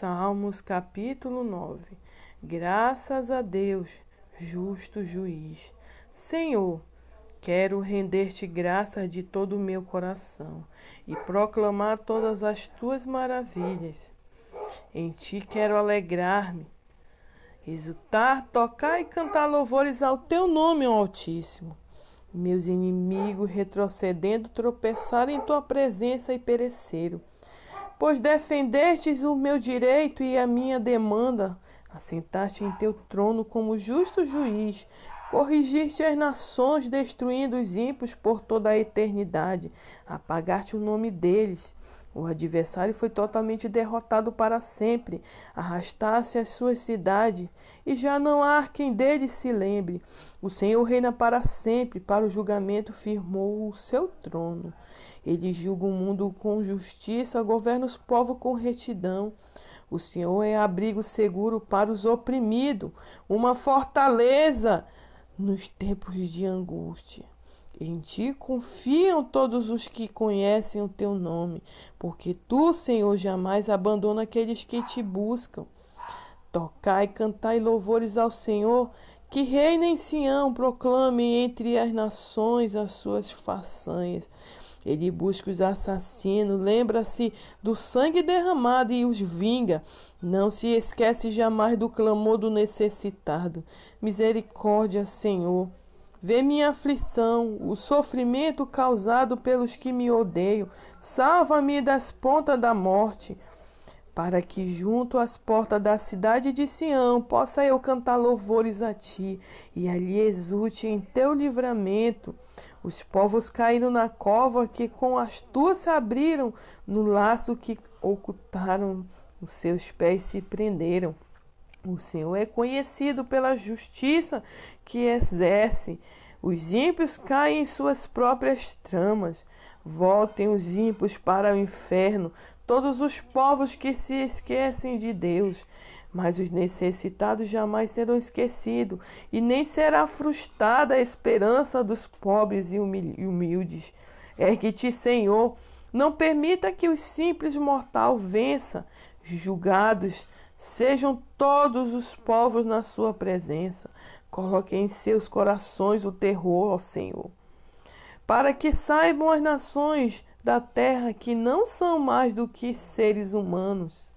Salmos capítulo 9 Graças a Deus, justo juiz. Senhor, quero render-te graças de todo o meu coração e proclamar todas as tuas maravilhas. Em ti quero alegrar-me, exultar, tocar e cantar louvores ao teu nome, ó Altíssimo. Meus inimigos, retrocedendo, tropeçaram em tua presença e pereceram pois defendestes o meu direito e a minha demanda. Assentaste em teu trono como justo juiz, corrigiste as nações, destruindo os ímpios por toda a eternidade, apagaste o nome deles. O adversário foi totalmente derrotado para sempre, arrastaste as suas cidades, e já não há quem dele se lembre. O Senhor reina para sempre, para o julgamento firmou o seu trono. Ele julga o mundo com justiça, governa os povos com retidão. O Senhor é abrigo seguro para os oprimidos, uma fortaleza nos tempos de angústia. Em ti confiam todos os que conhecem o teu nome, porque tu, Senhor, jamais abandona aqueles que te buscam. Tocai, cantai louvores ao Senhor, que reina em Sião, proclame entre as nações as suas façanhas. Ele busca os assassinos, lembra-se do sangue derramado e os vinga. Não se esquece jamais do clamor do necessitado. Misericórdia, Senhor. Vê minha aflição, o sofrimento causado pelos que me odeiam. Salva-me das pontas da morte, para que junto às portas da cidade de Sião possa eu cantar louvores a ti e ali exulte em teu livramento. Os povos caíram na cova que com astúcia abriram, no laço que ocultaram, os seus pés se prenderam. O Senhor é conhecido pela justiça que exerce. Os ímpios caem em suas próprias tramas. Voltem os ímpios para o inferno, todos os povos que se esquecem de Deus. Mas os necessitados jamais serão esquecidos, e nem será frustrada a esperança dos pobres e humildes. Ergue-te, Senhor, não permita que os simples mortal vença, julgados Sejam todos os povos na sua presença. Coloque em seus corações o terror, ó Senhor. Para que saibam as nações da terra que não são mais do que seres humanos.